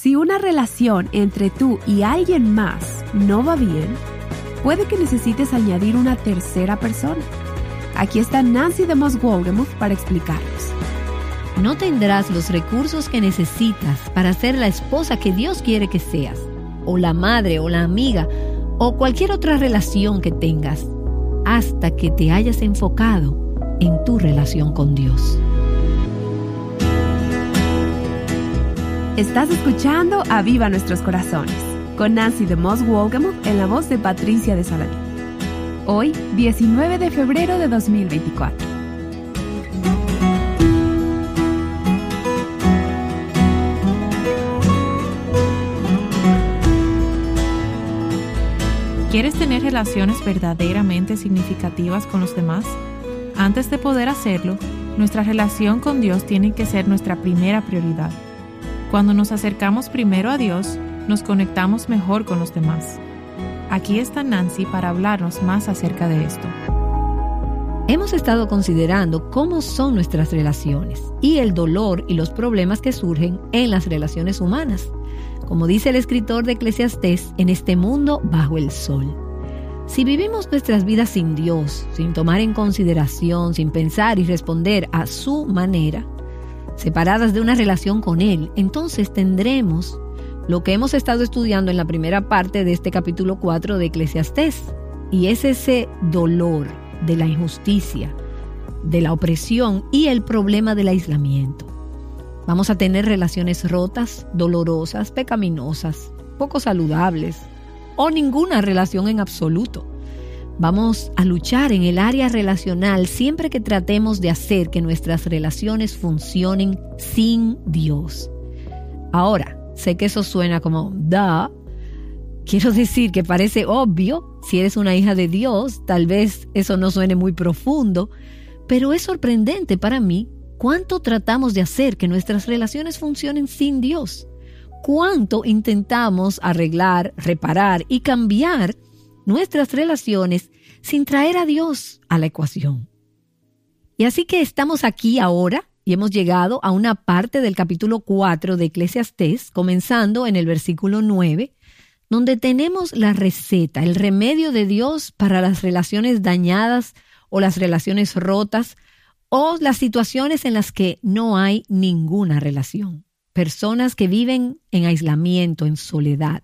Si una relación entre tú y alguien más no va bien, puede que necesites añadir una tercera persona. Aquí está Nancy de Moss para explicarnos. No tendrás los recursos que necesitas para ser la esposa que Dios quiere que seas, o la madre o la amiga, o cualquier otra relación que tengas, hasta que te hayas enfocado en tu relación con Dios. Estás escuchando a Viva Nuestros Corazones con Nancy de Moss Wolgemuth en la voz de Patricia de Saladín. Hoy, 19 de febrero de 2024. ¿Quieres tener relaciones verdaderamente significativas con los demás? Antes de poder hacerlo, nuestra relación con Dios tiene que ser nuestra primera prioridad. Cuando nos acercamos primero a Dios, nos conectamos mejor con los demás. Aquí está Nancy para hablarnos más acerca de esto. Hemos estado considerando cómo son nuestras relaciones y el dolor y los problemas que surgen en las relaciones humanas, como dice el escritor de Eclesiastés, en este mundo bajo el sol. Si vivimos nuestras vidas sin Dios, sin tomar en consideración, sin pensar y responder a su manera, separadas de una relación con Él, entonces tendremos lo que hemos estado estudiando en la primera parte de este capítulo 4 de Eclesiastés. Y es ese dolor de la injusticia, de la opresión y el problema del aislamiento. Vamos a tener relaciones rotas, dolorosas, pecaminosas, poco saludables o ninguna relación en absoluto. Vamos a luchar en el área relacional siempre que tratemos de hacer que nuestras relaciones funcionen sin Dios. Ahora, sé que eso suena como da. Quiero decir que parece obvio, si eres una hija de Dios, tal vez eso no suene muy profundo, pero es sorprendente para mí cuánto tratamos de hacer que nuestras relaciones funcionen sin Dios. Cuánto intentamos arreglar, reparar y cambiar nuestras relaciones sin traer a Dios a la ecuación. Y así que estamos aquí ahora y hemos llegado a una parte del capítulo 4 de Eclesiastés, comenzando en el versículo 9, donde tenemos la receta, el remedio de Dios para las relaciones dañadas o las relaciones rotas o las situaciones en las que no hay ninguna relación. Personas que viven en aislamiento, en soledad.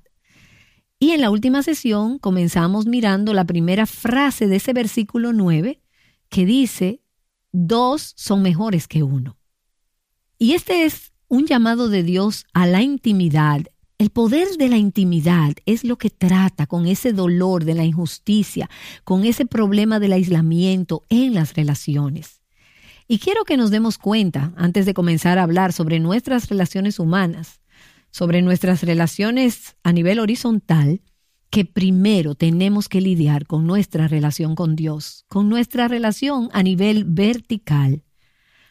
Y en la última sesión comenzamos mirando la primera frase de ese versículo 9 que dice, dos son mejores que uno. Y este es un llamado de Dios a la intimidad. El poder de la intimidad es lo que trata con ese dolor de la injusticia, con ese problema del aislamiento en las relaciones. Y quiero que nos demos cuenta, antes de comenzar a hablar sobre nuestras relaciones humanas, sobre nuestras relaciones a nivel horizontal, que primero tenemos que lidiar con nuestra relación con Dios, con nuestra relación a nivel vertical.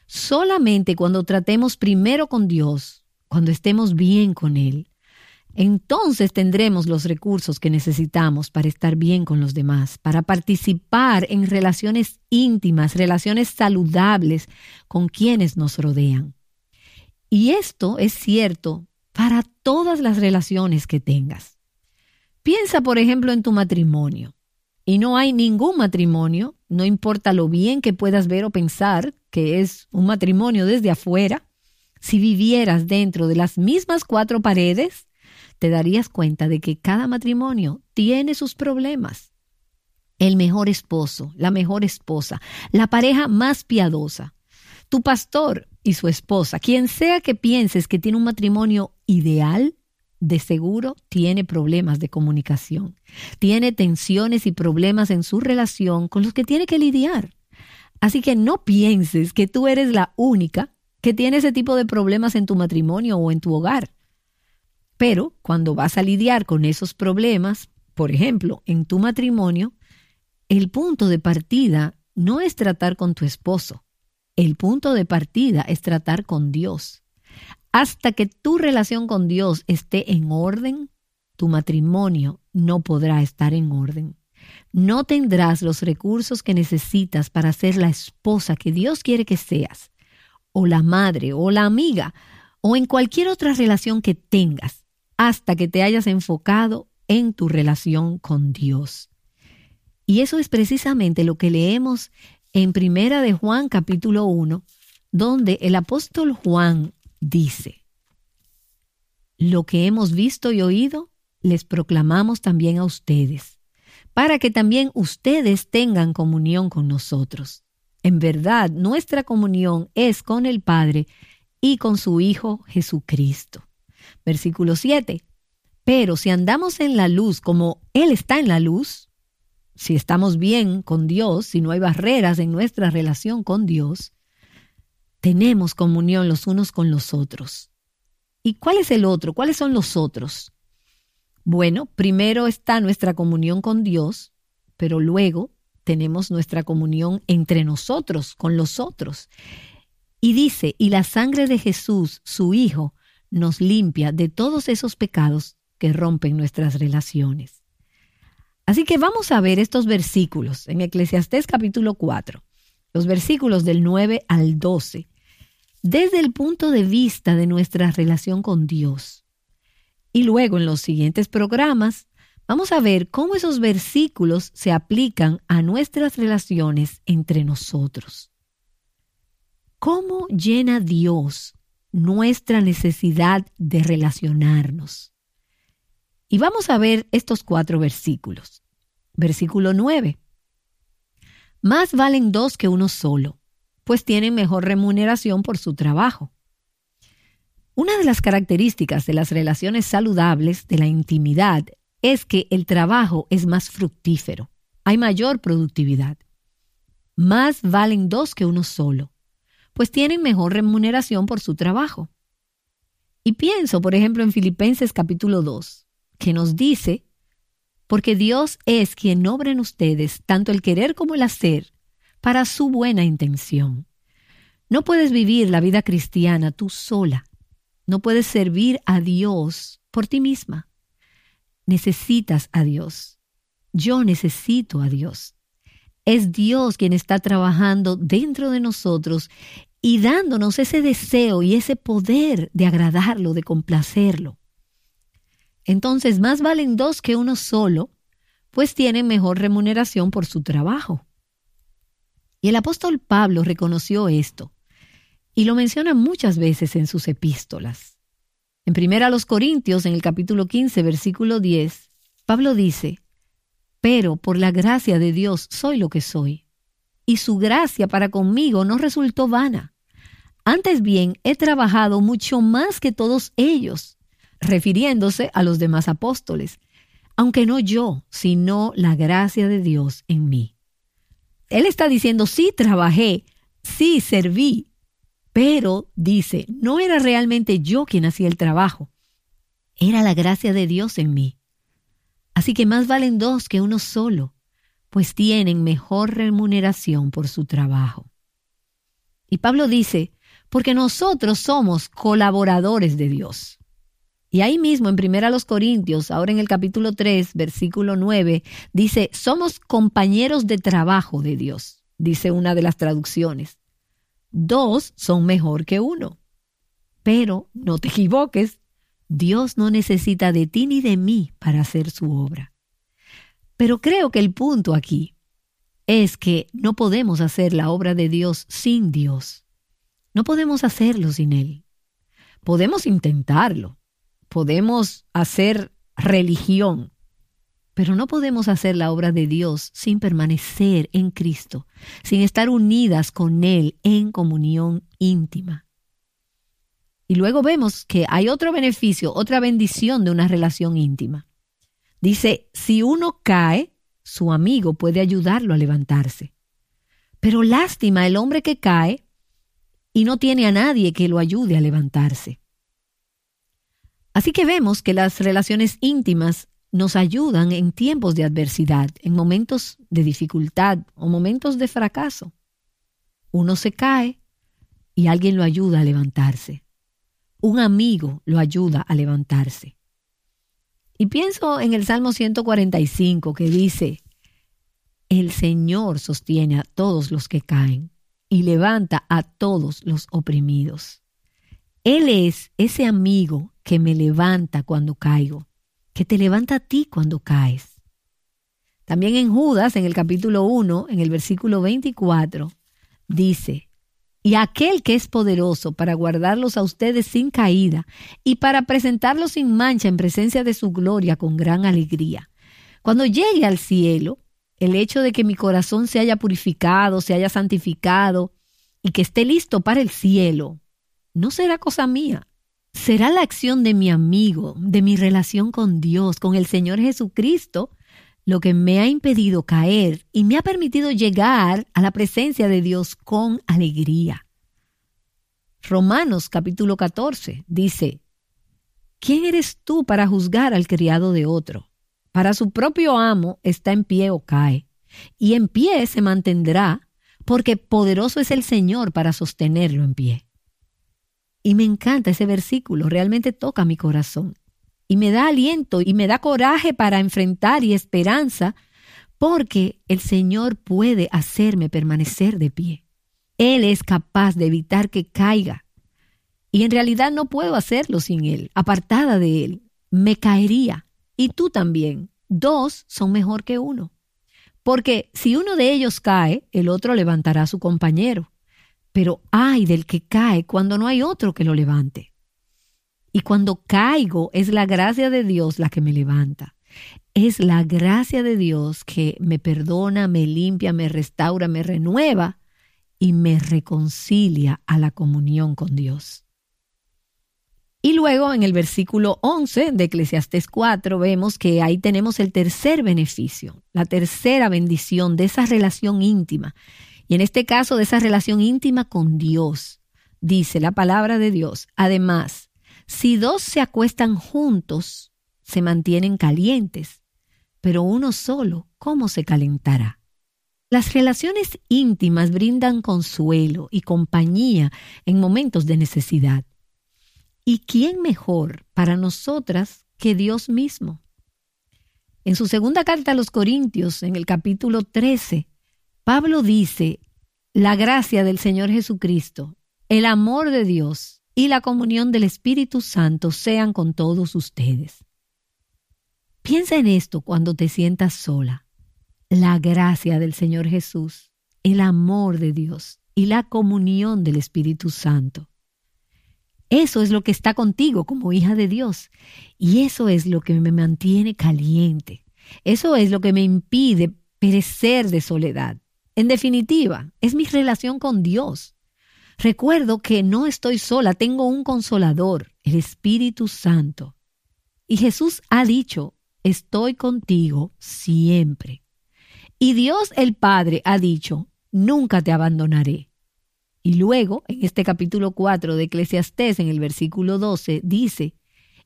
Solamente cuando tratemos primero con Dios, cuando estemos bien con Él, entonces tendremos los recursos que necesitamos para estar bien con los demás, para participar en relaciones íntimas, relaciones saludables con quienes nos rodean. Y esto es cierto para todas las relaciones que tengas. Piensa, por ejemplo, en tu matrimonio. Y no hay ningún matrimonio, no importa lo bien que puedas ver o pensar que es un matrimonio desde afuera, si vivieras dentro de las mismas cuatro paredes, te darías cuenta de que cada matrimonio tiene sus problemas. El mejor esposo, la mejor esposa, la pareja más piadosa, tu pastor y su esposa, quien sea que pienses que tiene un matrimonio ideal, de seguro tiene problemas de comunicación, tiene tensiones y problemas en su relación con los que tiene que lidiar. Así que no pienses que tú eres la única que tiene ese tipo de problemas en tu matrimonio o en tu hogar. Pero cuando vas a lidiar con esos problemas, por ejemplo, en tu matrimonio, el punto de partida no es tratar con tu esposo, el punto de partida es tratar con Dios. Hasta que tu relación con Dios esté en orden, tu matrimonio no podrá estar en orden. No tendrás los recursos que necesitas para ser la esposa que Dios quiere que seas, o la madre, o la amiga, o en cualquier otra relación que tengas hasta que te hayas enfocado en tu relación con Dios. Y eso es precisamente lo que leemos en Primera de Juan capítulo 1, donde el apóstol Juan dice, Lo que hemos visto y oído, les proclamamos también a ustedes, para que también ustedes tengan comunión con nosotros. En verdad, nuestra comunión es con el Padre y con su Hijo Jesucristo. Versículo 7. Pero si andamos en la luz como Él está en la luz, si estamos bien con Dios, si no hay barreras en nuestra relación con Dios, tenemos comunión los unos con los otros. ¿Y cuál es el otro? ¿Cuáles son los otros? Bueno, primero está nuestra comunión con Dios, pero luego tenemos nuestra comunión entre nosotros, con los otros. Y dice, y la sangre de Jesús, su Hijo, nos limpia de todos esos pecados que rompen nuestras relaciones. Así que vamos a ver estos versículos en Eclesiastés capítulo 4, los versículos del 9 al 12, desde el punto de vista de nuestra relación con Dios. Y luego en los siguientes programas vamos a ver cómo esos versículos se aplican a nuestras relaciones entre nosotros. ¿Cómo llena Dios nuestra necesidad de relacionarnos? Y vamos a ver estos cuatro versículos. Versículo 9. Más valen dos que uno solo, pues tienen mejor remuneración por su trabajo. Una de las características de las relaciones saludables de la intimidad es que el trabajo es más fructífero, hay mayor productividad. Más valen dos que uno solo, pues tienen mejor remuneración por su trabajo. Y pienso, por ejemplo, en Filipenses capítulo 2, que nos dice, porque Dios es quien obra en ustedes tanto el querer como el hacer para su buena intención. No puedes vivir la vida cristiana tú sola. No puedes servir a Dios por ti misma. Necesitas a Dios. Yo necesito a Dios. Es Dios quien está trabajando dentro de nosotros y dándonos ese deseo y ese poder de agradarlo, de complacerlo. Entonces, más valen dos que uno solo, pues tienen mejor remuneración por su trabajo. Y el apóstol Pablo reconoció esto y lo menciona muchas veces en sus epístolas. En primera los Corintios, en el capítulo 15, versículo 10, Pablo dice, pero por la gracia de Dios soy lo que soy. Y su gracia para conmigo no resultó vana. Antes bien, he trabajado mucho más que todos ellos, refiriéndose a los demás apóstoles, aunque no yo, sino la gracia de Dios en mí. Él está diciendo, sí trabajé, sí serví, pero dice, no era realmente yo quien hacía el trabajo, era la gracia de Dios en mí. Así que más valen dos que uno solo, pues tienen mejor remuneración por su trabajo. Y Pablo dice, porque nosotros somos colaboradores de Dios. Y ahí mismo en 1 Corintios, ahora en el capítulo 3, versículo 9, dice, somos compañeros de trabajo de Dios, dice una de las traducciones. Dos son mejor que uno. Pero no te equivoques, Dios no necesita de ti ni de mí para hacer su obra. Pero creo que el punto aquí es que no podemos hacer la obra de Dios sin Dios. No podemos hacerlo sin Él. Podemos intentarlo. Podemos hacer religión. Pero no podemos hacer la obra de Dios sin permanecer en Cristo, sin estar unidas con Él en comunión íntima. Y luego vemos que hay otro beneficio, otra bendición de una relación íntima. Dice, si uno cae, su amigo puede ayudarlo a levantarse. Pero lástima el hombre que cae y no tiene a nadie que lo ayude a levantarse. Así que vemos que las relaciones íntimas nos ayudan en tiempos de adversidad, en momentos de dificultad o momentos de fracaso. Uno se cae y alguien lo ayuda a levantarse un amigo lo ayuda a levantarse. Y pienso en el Salmo 145 que dice, el Señor sostiene a todos los que caen y levanta a todos los oprimidos. Él es ese amigo que me levanta cuando caigo, que te levanta a ti cuando caes. También en Judas, en el capítulo 1, en el versículo 24, dice, y aquel que es poderoso para guardarlos a ustedes sin caída y para presentarlos sin mancha en presencia de su gloria con gran alegría. Cuando llegue al cielo, el hecho de que mi corazón se haya purificado, se haya santificado y que esté listo para el cielo, no será cosa mía. Será la acción de mi amigo, de mi relación con Dios, con el Señor Jesucristo, lo que me ha impedido caer y me ha permitido llegar a la presencia de Dios con alegría. Romanos capítulo 14 dice, ¿quién eres tú para juzgar al criado de otro? Para su propio amo está en pie o cae, y en pie se mantendrá, porque poderoso es el Señor para sostenerlo en pie. Y me encanta ese versículo, realmente toca mi corazón y me da aliento y me da coraje para enfrentar y esperanza, porque el Señor puede hacerme permanecer de pie. Él es capaz de evitar que caiga. Y en realidad no puedo hacerlo sin Él, apartada de Él. Me caería. Y tú también. Dos son mejor que uno. Porque si uno de ellos cae, el otro levantará a su compañero. Pero ay del que cae cuando no hay otro que lo levante. Y cuando caigo es la gracia de Dios la que me levanta. Es la gracia de Dios que me perdona, me limpia, me restaura, me renueva y me reconcilia a la comunión con Dios. Y luego en el versículo 11 de Eclesiastés 4 vemos que ahí tenemos el tercer beneficio, la tercera bendición de esa relación íntima. Y en este caso de esa relación íntima con Dios. Dice la palabra de Dios. Además, si dos se acuestan juntos, se mantienen calientes, pero uno solo, ¿cómo se calentará? Las relaciones íntimas brindan consuelo y compañía en momentos de necesidad. ¿Y quién mejor para nosotras que Dios mismo? En su segunda carta a los Corintios, en el capítulo 13, Pablo dice, la gracia del Señor Jesucristo, el amor de Dios y la comunión del Espíritu Santo sean con todos ustedes. Piensa en esto cuando te sientas sola. La gracia del Señor Jesús, el amor de Dios y la comunión del Espíritu Santo. Eso es lo que está contigo como hija de Dios y eso es lo que me mantiene caliente. Eso es lo que me impide perecer de soledad. En definitiva, es mi relación con Dios. Recuerdo que no estoy sola, tengo un consolador, el Espíritu Santo. Y Jesús ha dicho, estoy contigo siempre. Y Dios el Padre ha dicho, nunca te abandonaré. Y luego, en este capítulo 4 de Eclesiastés, en el versículo 12, dice,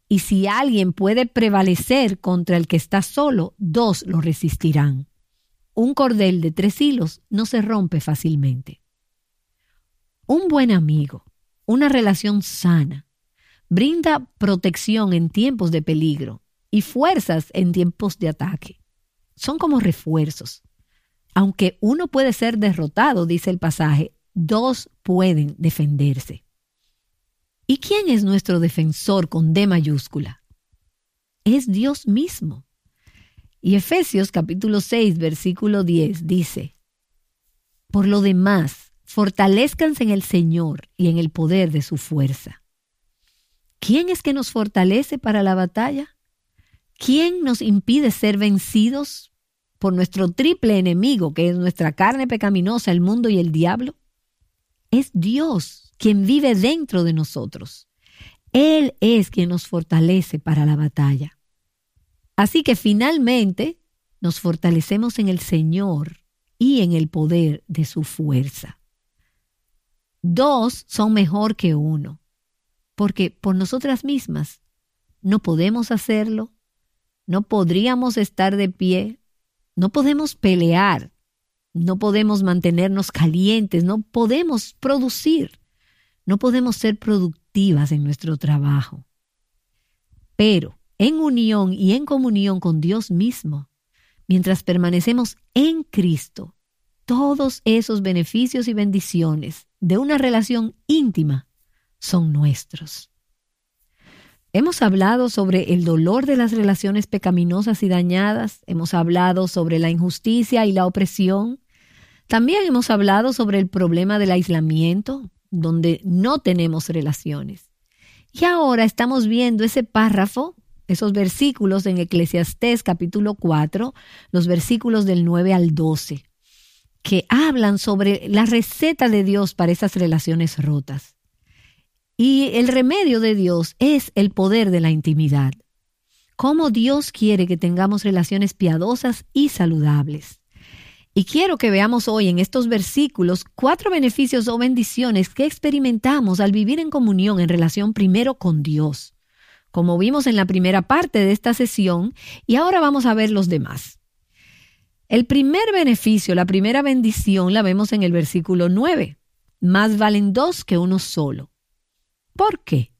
y si alguien puede prevalecer contra el que está solo, dos lo resistirán. Un cordel de tres hilos no se rompe fácilmente. Un buen amigo, una relación sana, brinda protección en tiempos de peligro y fuerzas en tiempos de ataque. Son como refuerzos. Aunque uno puede ser derrotado, dice el pasaje, dos pueden defenderse. ¿Y quién es nuestro defensor con D mayúscula? Es Dios mismo. Y Efesios capítulo 6, versículo 10 dice, Por lo demás, fortalezcanse en el Señor y en el poder de su fuerza. ¿Quién es que nos fortalece para la batalla? ¿Quién nos impide ser vencidos por nuestro triple enemigo, que es nuestra carne pecaminosa, el mundo y el diablo? Es Dios quien vive dentro de nosotros. Él es quien nos fortalece para la batalla. Así que finalmente nos fortalecemos en el Señor y en el poder de su fuerza. Dos son mejor que uno, porque por nosotras mismas no podemos hacerlo, no podríamos estar de pie, no podemos pelear, no podemos mantenernos calientes, no podemos producir, no podemos ser productivas en nuestro trabajo. Pero en unión y en comunión con Dios mismo, mientras permanecemos en Cristo, todos esos beneficios y bendiciones de una relación íntima son nuestros. Hemos hablado sobre el dolor de las relaciones pecaminosas y dañadas, hemos hablado sobre la injusticia y la opresión, también hemos hablado sobre el problema del aislamiento, donde no tenemos relaciones. Y ahora estamos viendo ese párrafo, esos versículos en Eclesiastés capítulo 4, los versículos del 9 al 12, que hablan sobre la receta de Dios para esas relaciones rotas. Y el remedio de Dios es el poder de la intimidad. Cómo Dios quiere que tengamos relaciones piadosas y saludables. Y quiero que veamos hoy en estos versículos cuatro beneficios o bendiciones que experimentamos al vivir en comunión en relación primero con Dios, como vimos en la primera parte de esta sesión, y ahora vamos a ver los demás. El primer beneficio, la primera bendición, la vemos en el versículo 9. Más valen dos que uno solo. ¿Por qué?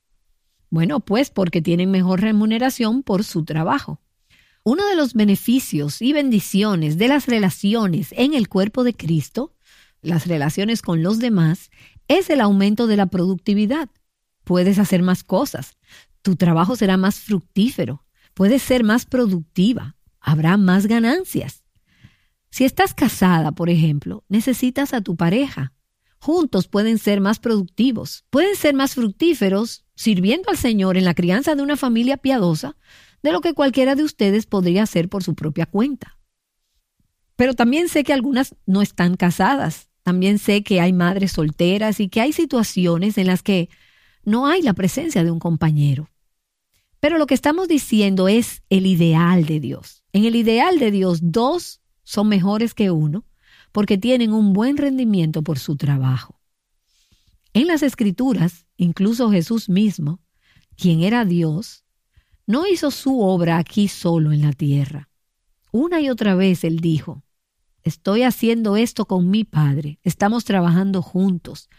Bueno, pues porque tienen mejor remuneración por su trabajo. Uno de los beneficios y bendiciones de las relaciones en el cuerpo de Cristo, las relaciones con los demás, es el aumento de la productividad. Puedes hacer más cosas, tu trabajo será más fructífero, puedes ser más productiva, habrá más ganancias. Si estás casada, por ejemplo, necesitas a tu pareja juntos pueden ser más productivos, pueden ser más fructíferos sirviendo al Señor en la crianza de una familia piadosa de lo que cualquiera de ustedes podría hacer por su propia cuenta. Pero también sé que algunas no están casadas, también sé que hay madres solteras y que hay situaciones en las que no hay la presencia de un compañero. Pero lo que estamos diciendo es el ideal de Dios. En el ideal de Dios, dos son mejores que uno porque tienen un buen rendimiento por su trabajo. En las escrituras, incluso Jesús mismo, quien era Dios, no hizo su obra aquí solo en la tierra. Una y otra vez él dijo, estoy haciendo esto con mi Padre, estamos trabajando juntos,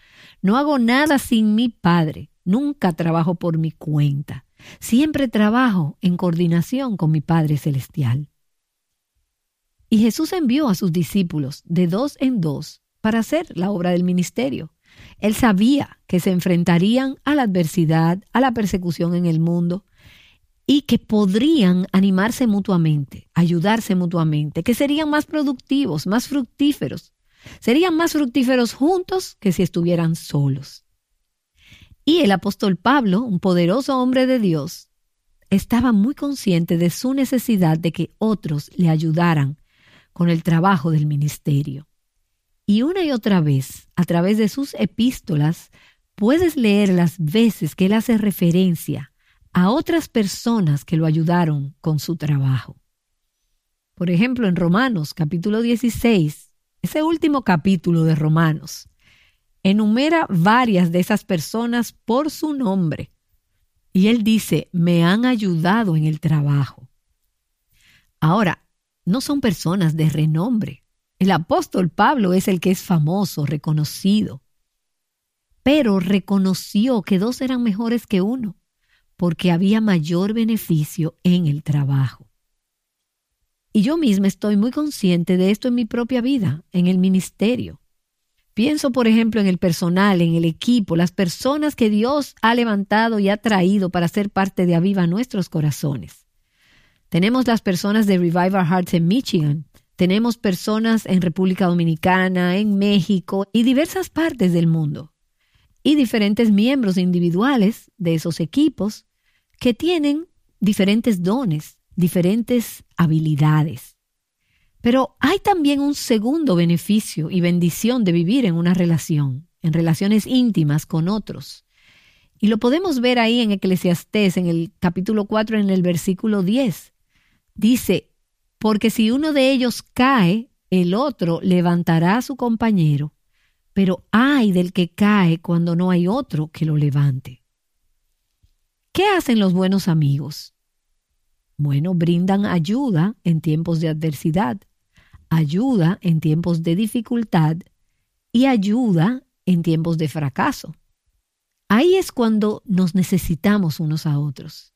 no hago nada sin mi Padre, nunca trabajo por mi cuenta, siempre trabajo en coordinación con mi Padre Celestial. Y Jesús envió a sus discípulos de dos en dos para hacer la obra del ministerio. Él sabía que se enfrentarían a la adversidad, a la persecución en el mundo y que podrían animarse mutuamente, ayudarse mutuamente, que serían más productivos, más fructíferos. Serían más fructíferos juntos que si estuvieran solos. Y el apóstol Pablo, un poderoso hombre de Dios, estaba muy consciente de su necesidad de que otros le ayudaran con el trabajo del ministerio. Y una y otra vez, a través de sus epístolas, puedes leer las veces que él hace referencia a otras personas que lo ayudaron con su trabajo. Por ejemplo, en Romanos capítulo 16, ese último capítulo de Romanos, enumera varias de esas personas por su nombre. Y él dice, me han ayudado en el trabajo. Ahora, no son personas de renombre. El apóstol Pablo es el que es famoso, reconocido. Pero reconoció que dos eran mejores que uno, porque había mayor beneficio en el trabajo. Y yo misma estoy muy consciente de esto en mi propia vida, en el ministerio. Pienso, por ejemplo, en el personal, en el equipo, las personas que Dios ha levantado y ha traído para ser parte de Aviva nuestros corazones. Tenemos las personas de Revive Our Hearts en Michigan. Tenemos personas en República Dominicana, en México y diversas partes del mundo. Y diferentes miembros individuales de esos equipos que tienen diferentes dones, diferentes habilidades. Pero hay también un segundo beneficio y bendición de vivir en una relación, en relaciones íntimas con otros. Y lo podemos ver ahí en Eclesiastés, en el capítulo 4, en el versículo 10. Dice, porque si uno de ellos cae, el otro levantará a su compañero, pero hay del que cae cuando no hay otro que lo levante. ¿Qué hacen los buenos amigos? Bueno, brindan ayuda en tiempos de adversidad, ayuda en tiempos de dificultad y ayuda en tiempos de fracaso. Ahí es cuando nos necesitamos unos a otros.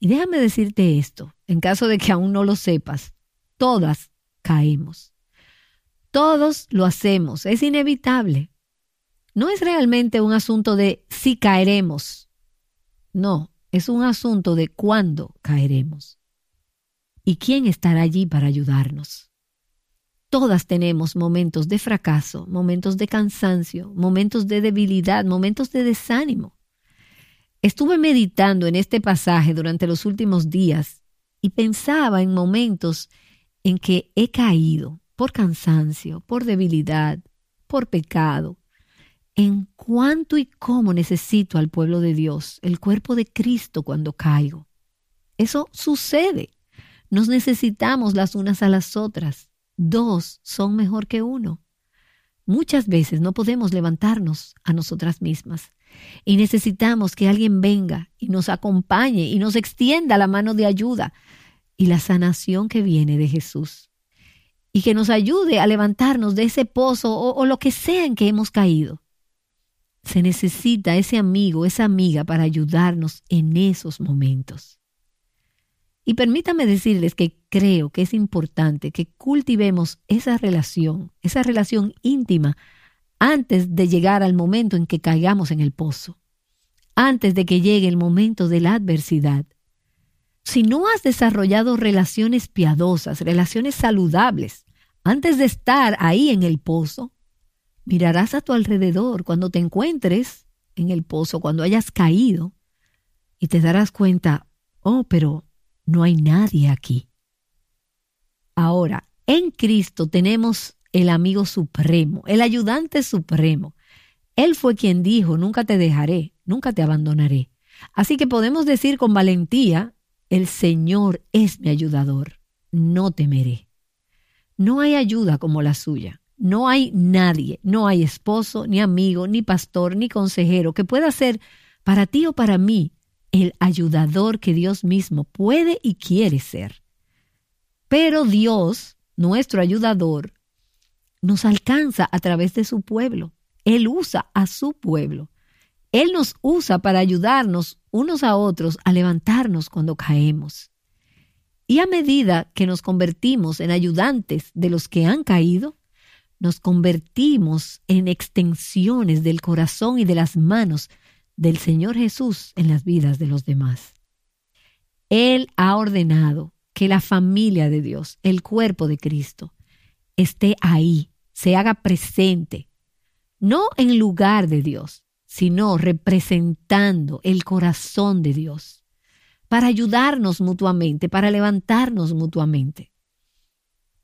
Y déjame decirte esto, en caso de que aún no lo sepas, todas caemos. Todos lo hacemos, es inevitable. no es realmente un asunto de si caeremos. No, es un asunto de cuándo caeremos. ¿Y quién estará allí para ayudarnos? Todas tenemos momentos de fracaso, momentos de cansancio, momentos de debilidad, momentos de desánimo. Estuve meditando en este pasaje durante los últimos días y pensaba en momentos en que he caído por cansancio, por debilidad, por pecado, en cuánto y cómo necesito al pueblo de Dios, el cuerpo de Cristo cuando caigo. Eso sucede. Nos necesitamos las unas a las otras. Dos son mejor que uno. Muchas veces no podemos levantarnos a nosotras mismas y necesitamos que alguien venga y nos acompañe y nos extienda la mano de ayuda y la sanación que viene de Jesús y que nos ayude a levantarnos de ese pozo o, o lo que sea en que hemos caído. Se necesita ese amigo, esa amiga para ayudarnos en esos momentos. Y permítame decirles que creo que es importante que cultivemos esa relación, esa relación íntima, antes de llegar al momento en que caigamos en el pozo, antes de que llegue el momento de la adversidad. Si no has desarrollado relaciones piadosas, relaciones saludables, antes de estar ahí en el pozo, Mirarás a tu alrededor cuando te encuentres en el pozo, cuando hayas caído, y te darás cuenta, oh, pero no hay nadie aquí. Ahora, en Cristo tenemos el amigo supremo, el ayudante supremo. Él fue quien dijo, nunca te dejaré, nunca te abandonaré. Así que podemos decir con valentía, el Señor es mi ayudador, no temeré. No hay ayuda como la suya. No hay nadie, no hay esposo, ni amigo, ni pastor, ni consejero que pueda ser para ti o para mí el ayudador que Dios mismo puede y quiere ser. Pero Dios, nuestro ayudador, nos alcanza a través de su pueblo. Él usa a su pueblo. Él nos usa para ayudarnos unos a otros a levantarnos cuando caemos. Y a medida que nos convertimos en ayudantes de los que han caído, nos convertimos en extensiones del corazón y de las manos del Señor Jesús en las vidas de los demás. Él ha ordenado que la familia de Dios, el cuerpo de Cristo, esté ahí, se haga presente, no en lugar de Dios, sino representando el corazón de Dios, para ayudarnos mutuamente, para levantarnos mutuamente.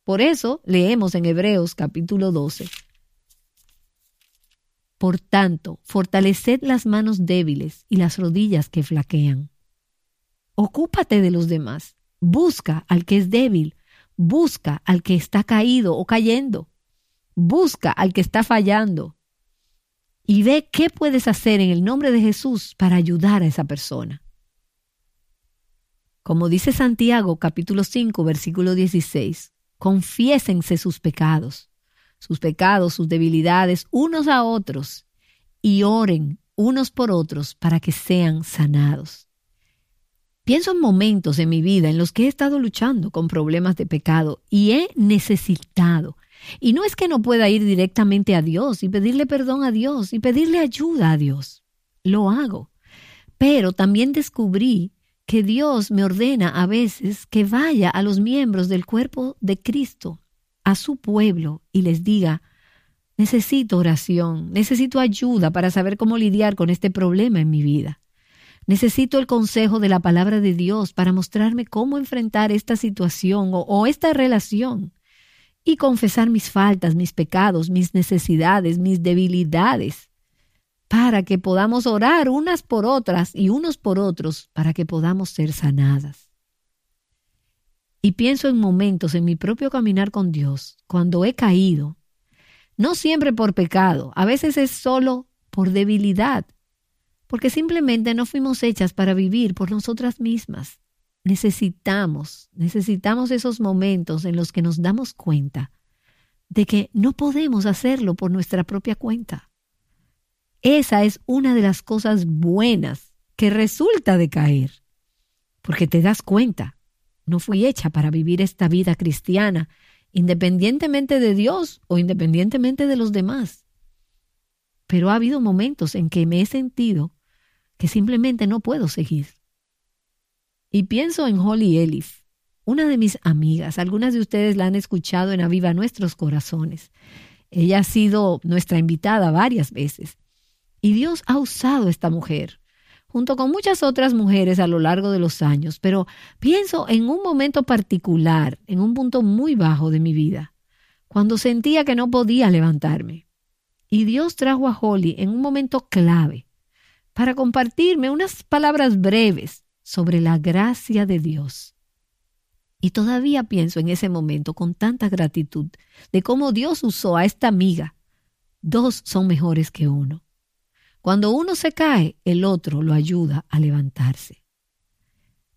Por eso leemos en Hebreos capítulo 12. Por tanto, fortaleced las manos débiles y las rodillas que flaquean. Ocúpate de los demás. Busca al que es débil. Busca al que está caído o cayendo. Busca al que está fallando. Y ve qué puedes hacer en el nombre de Jesús para ayudar a esa persona. Como dice Santiago capítulo 5 versículo 16, confiésense sus pecados, sus pecados, sus debilidades, unos a otros, y oren unos por otros para que sean sanados. Pienso en momentos en mi vida en los que he estado luchando con problemas de pecado y he necesitado. Y no es que no pueda ir directamente a Dios y pedirle perdón a Dios y pedirle ayuda a Dios. Lo hago. Pero también descubrí que Dios me ordena a veces que vaya a los miembros del cuerpo de Cristo, a su pueblo, y les diga, necesito oración, necesito ayuda para saber cómo lidiar con este problema en mi vida. Necesito el consejo de la palabra de Dios para mostrarme cómo enfrentar esta situación o, o esta relación y confesar mis faltas, mis pecados, mis necesidades, mis debilidades para que podamos orar unas por otras y unos por otros para que podamos ser sanadas. Y pienso en momentos en mi propio caminar con Dios, cuando he caído, no siempre por pecado, a veces es solo por debilidad, porque simplemente no fuimos hechas para vivir por nosotras mismas. Necesitamos, necesitamos esos momentos en los que nos damos cuenta de que no podemos hacerlo por nuestra propia cuenta. Esa es una de las cosas buenas que resulta de caer, porque te das cuenta, no fui hecha para vivir esta vida cristiana, independientemente de Dios o independientemente de los demás. pero ha habido momentos en que me he sentido que simplemente no puedo seguir. Y pienso en Holly Elif, una de mis amigas. Algunas de ustedes la han escuchado en Aviva Nuestros Corazones. Ella ha sido nuestra invitada varias veces. Y Dios ha usado a esta mujer, junto con muchas otras mujeres a lo largo de los años, pero pienso en un momento particular, en un punto muy bajo de mi vida, cuando sentía que no podía levantarme. Y Dios trajo a Holly en un momento clave para compartirme unas palabras breves sobre la gracia de Dios. Y todavía pienso en ese momento con tanta gratitud de cómo Dios usó a esta amiga. Dos son mejores que uno. Cuando uno se cae, el otro lo ayuda a levantarse.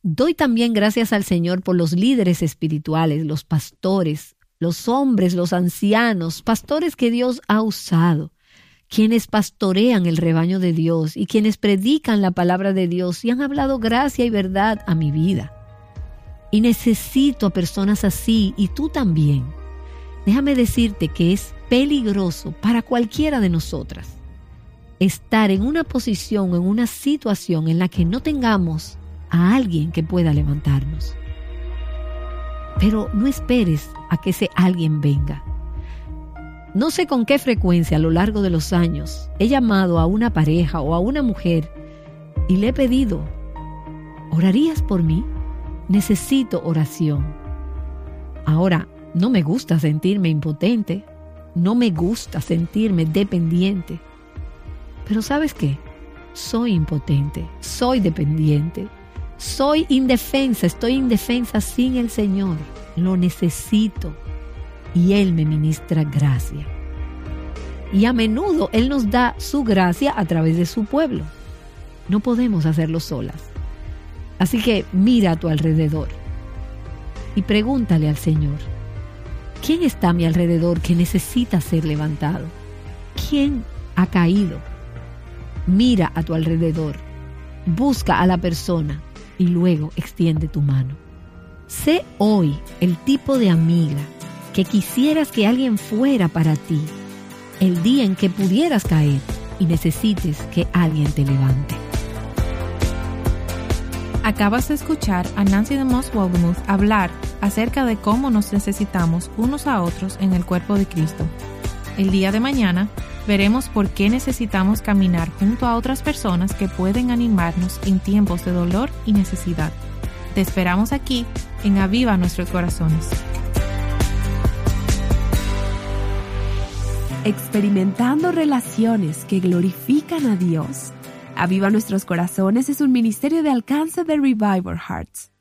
Doy también gracias al Señor por los líderes espirituales, los pastores, los hombres, los ancianos, pastores que Dios ha usado, quienes pastorean el rebaño de Dios y quienes predican la palabra de Dios y han hablado gracia y verdad a mi vida. Y necesito a personas así y tú también. Déjame decirte que es peligroso para cualquiera de nosotras estar en una posición, en una situación en la que no tengamos a alguien que pueda levantarnos. Pero no esperes a que ese alguien venga. No sé con qué frecuencia a lo largo de los años he llamado a una pareja o a una mujer y le he pedido, ¿orarías por mí? Necesito oración. Ahora, no me gusta sentirme impotente, no me gusta sentirme dependiente, pero ¿sabes qué? Soy impotente, soy dependiente, soy indefensa, estoy indefensa sin el Señor. Lo necesito y Él me ministra gracia. Y a menudo Él nos da su gracia a través de su pueblo. No podemos hacerlo solas. Así que mira a tu alrededor y pregúntale al Señor, ¿quién está a mi alrededor que necesita ser levantado? ¿Quién ha caído? Mira a tu alrededor, busca a la persona y luego extiende tu mano. Sé hoy el tipo de amiga que quisieras que alguien fuera para ti el día en que pudieras caer y necesites que alguien te levante. Acabas de escuchar a Nancy de Moss hablar acerca de cómo nos necesitamos unos a otros en el cuerpo de Cristo. El día de mañana veremos por qué necesitamos caminar junto a otras personas que pueden animarnos en tiempos de dolor y necesidad. Te esperamos aquí en Aviva Nuestros Corazones. Experimentando relaciones que glorifican a Dios. Aviva Nuestros Corazones es un ministerio de alcance de Revival Hearts.